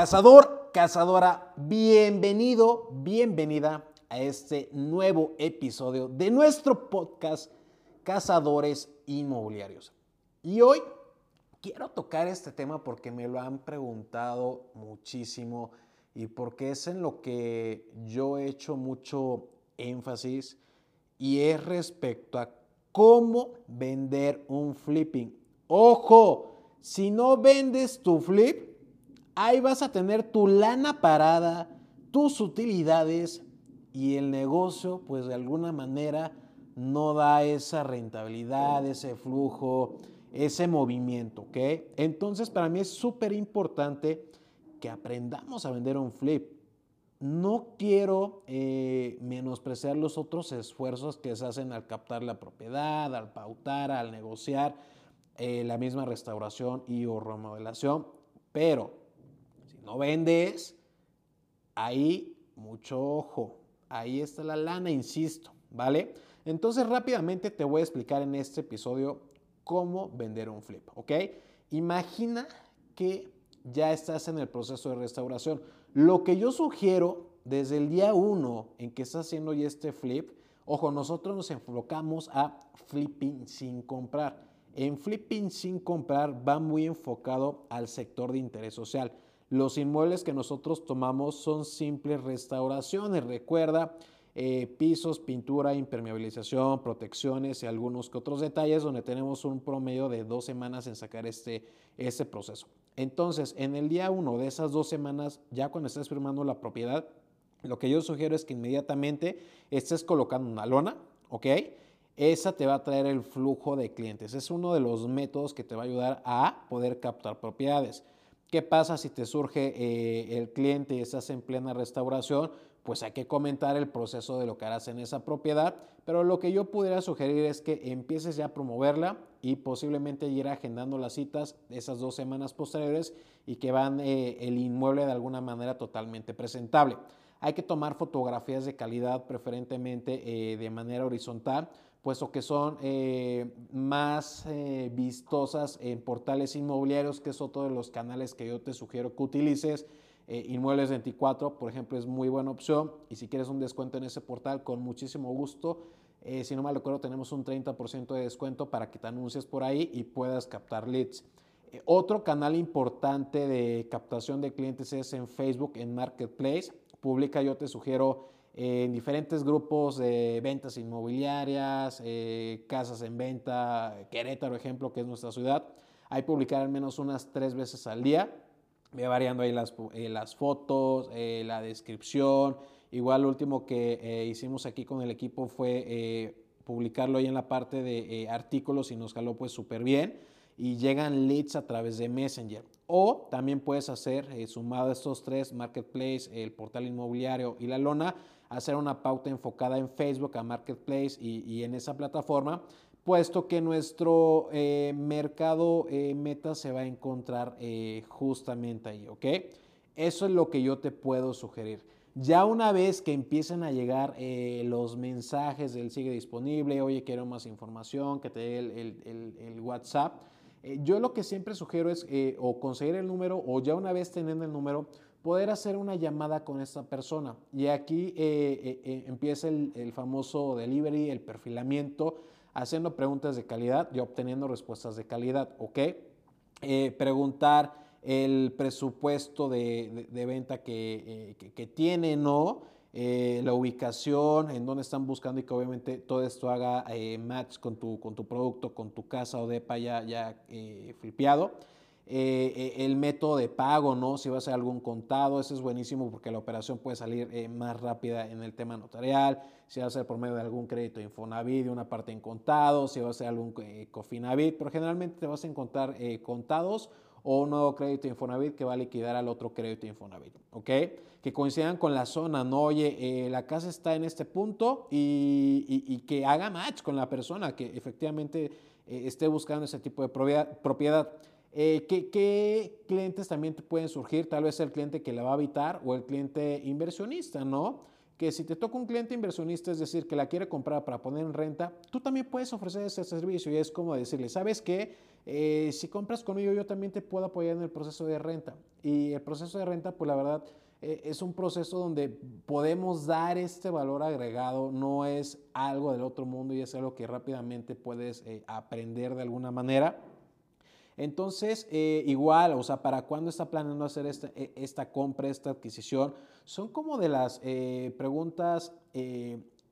Cazador, cazadora, bienvenido, bienvenida a este nuevo episodio de nuestro podcast Cazadores Inmobiliarios. Y hoy quiero tocar este tema porque me lo han preguntado muchísimo y porque es en lo que yo he hecho mucho énfasis y es respecto a cómo vender un flipping. Ojo, si no vendes tu flip, ahí vas a tener tu lana parada, tus utilidades y el negocio, pues de alguna manera no da esa rentabilidad, ese flujo, ese movimiento, ¿ok? Entonces para mí es súper importante que aprendamos a vender un flip. No quiero eh, menospreciar los otros esfuerzos que se hacen al captar la propiedad, al pautar, al negociar eh, la misma restauración y o remodelación, pero no vendes, ahí mucho ojo, ahí está la lana, insisto, ¿vale? Entonces rápidamente te voy a explicar en este episodio cómo vender un flip, ¿ok? Imagina que ya estás en el proceso de restauración. Lo que yo sugiero desde el día uno en que estás haciendo ya este flip, ojo, nosotros nos enfocamos a flipping sin comprar. En flipping sin comprar va muy enfocado al sector de interés social. Los inmuebles que nosotros tomamos son simples restauraciones. Recuerda, eh, pisos, pintura, impermeabilización, protecciones y algunos que otros detalles donde tenemos un promedio de dos semanas en sacar este, este proceso. Entonces, en el día uno de esas dos semanas, ya cuando estés firmando la propiedad, lo que yo sugiero es que inmediatamente estés colocando una lona, ¿ok? Esa te va a traer el flujo de clientes. Es uno de los métodos que te va a ayudar a poder captar propiedades. ¿Qué pasa si te surge eh, el cliente y estás en plena restauración? Pues hay que comentar el proceso de lo que harás en esa propiedad, pero lo que yo pudiera sugerir es que empieces ya a promoverla y posiblemente ir agendando las citas esas dos semanas posteriores y que van eh, el inmueble de alguna manera totalmente presentable. Hay que tomar fotografías de calidad, preferentemente eh, de manera horizontal, puesto que son eh, más eh, vistosas en portales inmobiliarios, que es otro de los canales que yo te sugiero que utilices. Inmuebles 24, por ejemplo, es muy buena opción. Y si quieres un descuento en ese portal, con muchísimo gusto. si no mal recuerdo, tenemos un 30% de descuento para que te anuncies por ahí y puedas captar leads. otro canal importante de captación de clientes es en Facebook, en Marketplace publica, yo te sugiero eh, en diferentes grupos de ventas inmobiliarias, eh, casas en venta, Querétaro, ejemplo, que es nuestra ciudad. Hay publicar al menos unas tres veces al día. Ve variando ahí las, eh, las fotos, la descripción. Igual lo último que hicimos aquí con el equipo fue publicarlo ahí en la parte de artículos y nos jaló pues súper bien y llegan leads a través de Messenger. O también puedes hacer, eh, sumado a estos tres, Marketplace, el portal inmobiliario y la lona, hacer una pauta enfocada en Facebook a Marketplace y, en esa plataforma, puesto que nuestro eh, mercado eh, meta se va a encontrar justamente ahí, ¿ok? Eso es lo que yo te puedo sugerir. Ya una vez que empiecen a llegar los mensajes del sigue disponible, oye, quiero más información, que te dé el WhatsApp, eh, yo lo que siempre sugiero es eh, o conseguir el número o ya una vez teniendo el número, poder hacer una llamada con esta persona. Y aquí eh, empieza el, famoso delivery, el perfilamiento, haciendo preguntas de calidad y obteniendo respuestas de calidad, ¿ok? preguntar el presupuesto de, venta que, que, que tiene, ¿no? Eh, la ubicación, en dónde están buscando y que obviamente todo esto haga eh, match con tu, con tu producto, con tu casa o depa ya, ya eh, flipeado. el método de pago, ¿no? Si va a ser algún contado, eso es buenísimo porque la operación puede salir más rápida en el tema notarial, si va a ser por medio de algún crédito Infonavit, de una parte en contado, si va a ser algún Cofinavit, pero generalmente te vas a encontrar contados o un nuevo crédito Infonavit que va a liquidar al otro crédito Infonavit, ¿ok? Que coincidan con la zona, no, oye, eh, la casa está en este punto y, que haga match con la persona que efectivamente eh, esté buscando ese tipo de propiedad. Eh, ¿qué, clientes también te pueden surgir? Tal vez el cliente que la va a habitar o el cliente inversionista, ¿no? que si te toca un cliente inversionista, es decir, que la quiere comprar para poner en renta, tú también puedes ofrecer ese servicio y es como decirle, ¿sabes qué? Eh, si compras conmigo, yo también te puedo apoyar en el proceso de renta. Y el proceso de renta, pues la verdad, eh, es un proceso donde podemos dar este valor agregado, no es algo del otro mundo y es algo que rápidamente puedes eh, aprender de alguna manera. Entonces, igual, o sea, ¿para cuándo está planeando hacer esta, e, compra, esta adquisición? Son como de las preguntas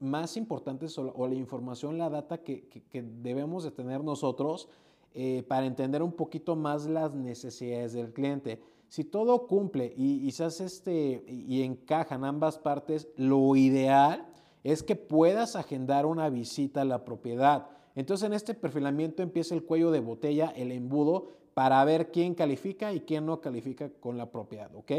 más importantes o, la información, la data que, debemos de tener nosotros eh, para entender un poquito más las necesidades del cliente. Si todo cumple y, se hace este, y encajan ambas partes, lo ideal es que puedas agendar una visita a la propiedad. Entonces en este perfilamiento empieza el cuello de botella, el embudo, para ver quién califica y quién no califica con la propiedad, ¿ok?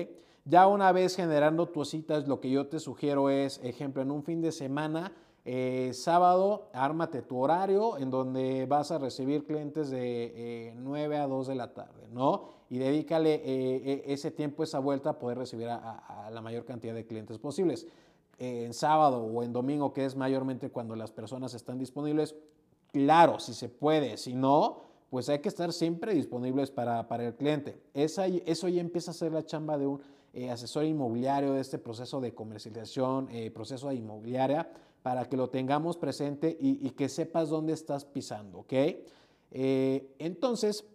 Ya una vez generando tus citas, lo que yo te sugiero es, ejemplo, en un fin de semana, eh, sábado, ármate tu horario en donde vas a recibir clientes de 9 eh, a 2 de la tarde, ¿no? Y dedícale eh, ese tiempo, esa vuelta a poder recibir a, la mayor cantidad de clientes posibles. en sábado o en domingo, que es mayormente cuando las personas están disponibles, claro, si se puede, si no, pues hay que estar siempre disponibles para, el cliente. Esa, eso ya empieza a ser la chamba de un asesor inmobiliario, de este proceso de comercialización, proceso de inmobiliaria para que lo tengamos presente y, que sepas dónde estás pisando, ¿ok? Eh, entonces,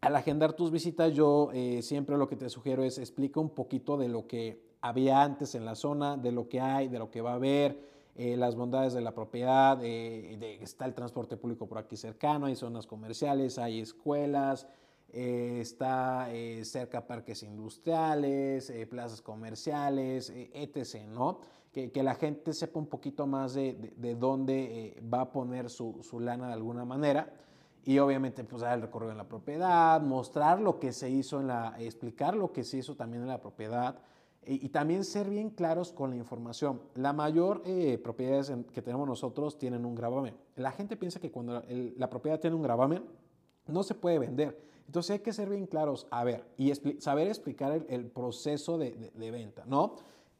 al agendar tus visitas, yo eh, siempre lo que te sugiero es explica un poquito de lo que había antes en la zona, de lo que hay, de lo que va a haber, eh, las bondades de la propiedad, está el transporte público por aquí cercano, hay zonas comerciales, hay escuelas, está cerca parques industriales, plazas comerciales, etc., ¿no? que, la gente sepa un poquito más de, de, dónde eh, va a poner su, su, lana de alguna manera. Y obviamente, pues dar el recorrido en la propiedad, mostrar lo que se hizo en la, explicar lo que se hizo también en la propiedad y, también ser bien claros con la información. La mayor eh, que tenemos nosotros tienen un gravamen. La gente piensa que cuando la propiedad tiene un gravamen, no se puede vender. Entonces hay que ser bien claros, a ver, y saber explicar el, el proceso de, de, de, venta, ¿no?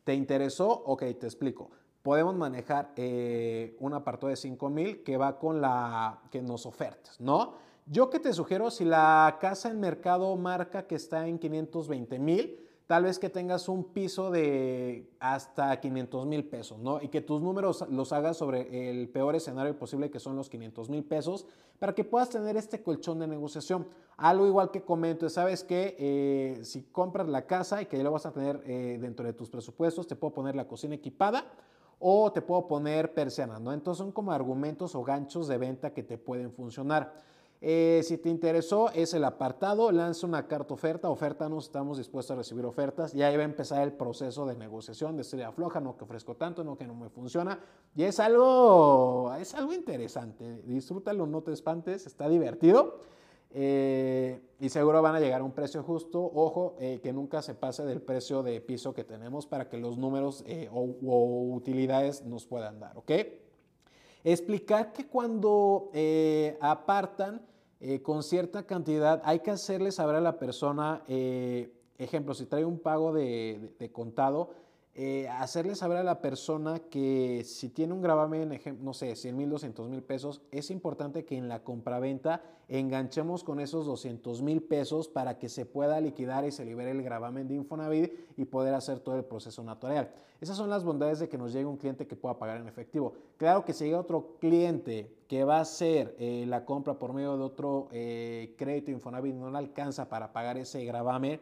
¿Te interesó? Ok, te explico. Podemos manejar eh, un apartado de 5000 que va con la que nos ofertas, ¿no? Yo que te sugiero, si la casa en mercado marca que está en 520 mil, tal vez que tengas un piso de hasta 500 mil pesos, ¿no? Y que tus números los hagas sobre el peor escenario posible, que son los 500 mil pesos, para que puedas tener este colchón de negociación. Algo igual que comento, sabes que eh, si compras la casa y que ya lo vas a tener eh, dentro de tus presupuestos, te puedo poner la cocina equipada o te puedo poner persianas, ¿no? Entonces son como argumentos o ganchos de venta que te pueden funcionar. Eh, si te interesó, es el apartado, lanza una carta oferta, oferta no estamos dispuestos a recibir ofertas, y ahí va a empezar el proceso de negociación, de serie afloja, no que ofrezco tanto, no que no me funciona, y es algo, es algo interesante, disfrútalo, no te espantes, está divertido. Eh, y seguro van a llegar a un precio justo. Ojo, eh, que nunca se pase del precio de piso que tenemos para que los números o, o, utilidades nos puedan dar, ¿ok? Explicar que cuando apartan, eh, con cierta cantidad, hay que hacerle saber a la persona, eh, ejemplo, si trae un pago de, contado, eh, hacerle saber a la persona que si tiene un gravamen, no sé, 100 mil, 200 mil pesos, es importante que en la compraventa enganchemos con esos 200 mil pesos para que se pueda liquidar y se libere el gravamen de Infonavit y poder hacer todo el proceso natural. Esas son las bondades de que nos llegue un cliente que pueda pagar en efectivo. Claro que si llega otro cliente que va a hacer eh, la compra por medio de otro eh, crédito Infonavit no le alcanza para pagar ese gravamen,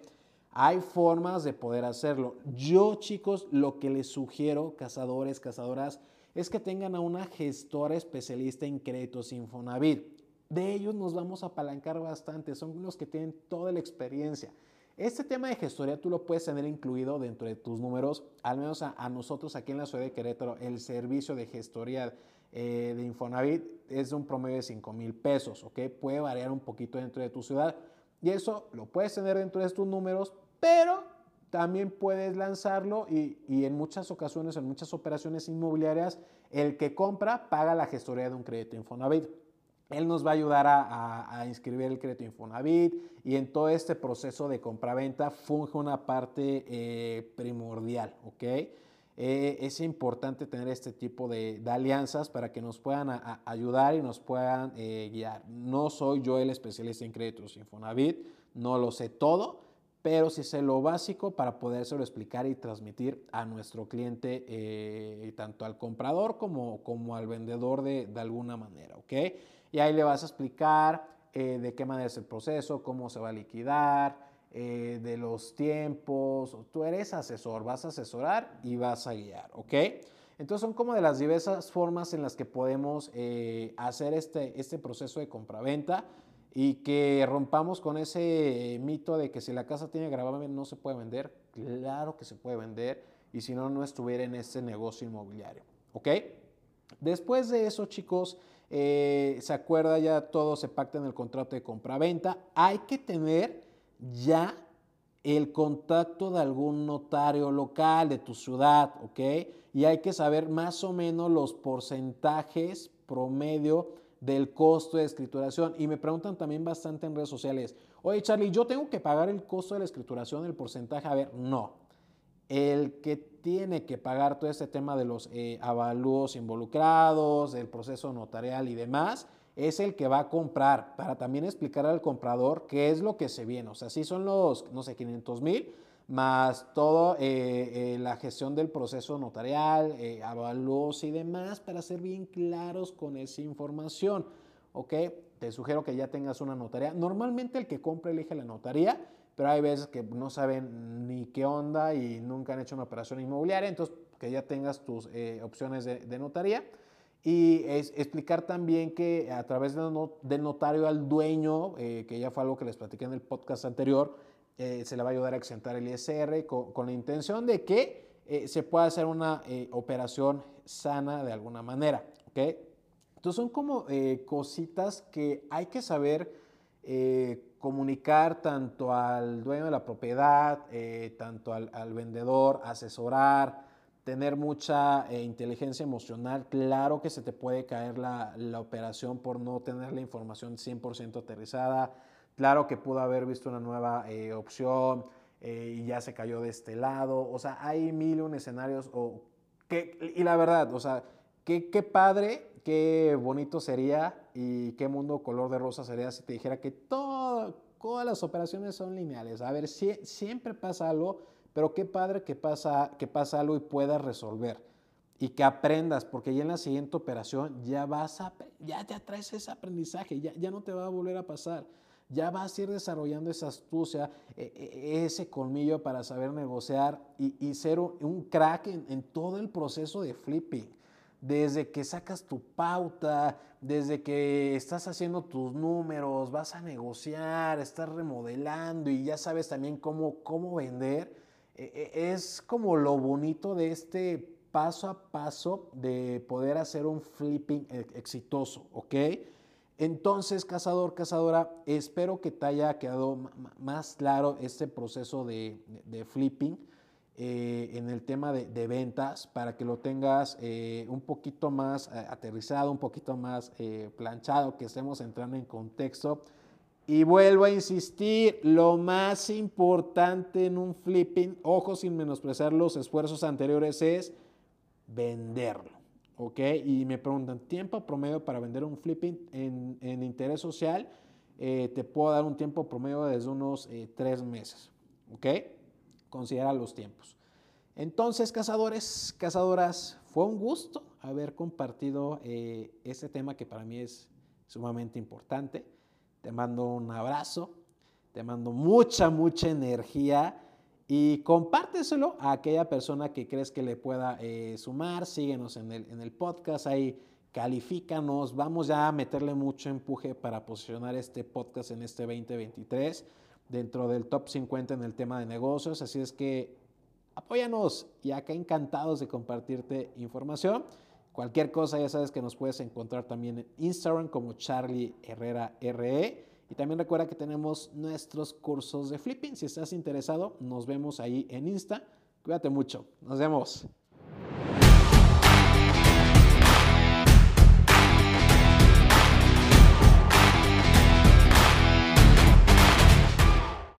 hay formas de poder hacerlo. Yo, chicos, lo que les sugiero, cazadores, cazadoras, es que tengan a una gestora especialista en créditos Infonavit. De ellos nos vamos a apalancar bastante, son los que tienen toda la experiencia. Este tema de gestoría tú lo puedes tener incluido dentro de tus números, al menos a, nosotros aquí en la ciudad de Querétaro, el servicio de gestoría eh, de Infonavit es de un promedio de 5 mil pesos, ¿ok? Puede variar un poquito dentro de tu ciudad y eso lo puedes tener dentro de tus números, pero también puedes lanzarlo y, y, en muchas ocasiones, en muchas operaciones inmobiliarias, el que compra paga la gestoría de un crédito Infonavit. Él nos va a ayudar a, inscribir el crédito Infonavit y en todo este proceso de compraventa funge una parte eh, primordial, ¿ok? Eh, es importante tener este tipo de, alianzas para que nos puedan ayudar y nos puedan eh, guiar. No soy yo el especialista en créditos Infonavit, no lo sé todo, pero sí sé lo básico para podérselo explicar y transmitir a nuestro cliente, eh, tanto al comprador como, al vendedor de, de, alguna manera, ¿ok? Y ahí le vas a explicar de qué manera es el proceso, cómo se va a liquidar, eh, de los tiempos, tú eres asesor, vas a asesorar y vas a guiar, ¿ok? Entonces son como de las diversas formas en las que podemos eh, hacer este, este proceso de compraventa y que rompamos con ese mito de que si la casa tiene gravamen no se puede vender. Claro que se puede vender y si no, no estuviera en este negocio inmobiliario, ¿ok? Después de eso, chicos, eh, se acuerda ya todo se pacta en el contrato de compraventa. Hay que tener ya el contacto de algún notario local de tu ciudad, ¿ok? Y hay que saber más o menos los porcentajes promedio del costo de escrituración. Y me preguntan también bastante en redes sociales, oye Charlie, ¿yo tengo que pagar el costo de la escrituración, el porcentaje? A ver, no. El que tiene que pagar todo este tema de los eh, avalúos involucrados, del proceso notarial y demás, es el que va a comprar para también explicar al comprador qué es lo que se viene. O sea, si son los, no sé, 500 mil, más todo eh, eh, la gestión del proceso notarial, eh, y demás, para ser bien claros con esa información. ¿Ok? Te sugiero que ya tengas una notaría. Normalmente el que compra elige la notaría, pero hay veces que no saben ni qué onda y nunca han hecho una operación inmobiliaria, entonces que ya tengas tus eh, opciones de notaría. Y es explicar también que a través del notario al dueño, eh, que ya fue algo que les platiqué en el podcast anterior, eh, se le va a ayudar a exentar el ISR con, la intención de que eh, se pueda hacer una operación sana de alguna manera. ¿okay? Entonces son como cositas que hay que saber comunicar tanto al dueño de la propiedad, tanto al, al vendedor, asesorar, tener mucha eh, inteligencia emocional. Claro que se te puede caer la, operación por no tener la información 100% aterrizada. Claro que pudo haber visto una nueva eh, opción eh, y ya se cayó de este lado. O sea, hay mil un escenarios. O que, y la verdad, o sea, qué, qué padre, qué bonito sería y qué mundo color de rosa sería si te dijera que todo, todas las operaciones son lineales. A ver, si, siempre pasa algo pero qué padre que pasa, que pasa algo y puedas resolver y que aprendas, porque ya en la siguiente operación ya vas a, ya te traes ese aprendizaje, ya, ya no te va a volver a pasar. Ya vas a ir desarrollando esa astucia, e, e, ese colmillo para saber negociar y, ser un crack en, en todo el proceso de flipping desde que sacas tu pauta, desde que estás haciendo tus números, vas a negociar, estás remodelando y ya sabes también cómo, cómo vender. E, e, es como lo bonito de este paso a paso de poder hacer un flipping e, exitoso, ¿ok? Entonces, cazador, cazadora, espero que te haya quedado más claro este proceso de, flipping eh, en el tema de, ventas para que lo tengas eh, un poquito más eh, aterrizado, un poquito más planchado, que estemos entrando en contexto y vuelvo a insistir, lo más importante en un flipping, ojo sin menospreciar los esfuerzos anteriores, es venderlo. ¿Ok? Y me preguntan, ¿tiempo promedio para vender un flipping en, interés social? Eh, te puedo dar un tiempo promedio desde unos eh, tres meses. ¿Ok? Considera los tiempos. Entonces, cazadores, cazadoras, fue un gusto haber compartido eh, este tema que para mí es sumamente importante. Te mando un abrazo, te mando mucha, mucha energía y compárteselo a aquella persona que crees que le pueda eh, sumar. Síguenos en el, en el podcast ahí, califícanos. Vamos ya a meterle mucho empuje para posicionar este podcast en este 2023 dentro del top 50 en el tema de negocios. Así es que apóyanos y acá encantados de compartirte información. Cualquier cosa ya sabes que nos puedes encontrar también en Instagram como Charlie Herrera RE. Y también recuerda que tenemos nuestros cursos de flipping. Si estás interesado, nos vemos ahí en Insta. Cuídate mucho. Nos vemos.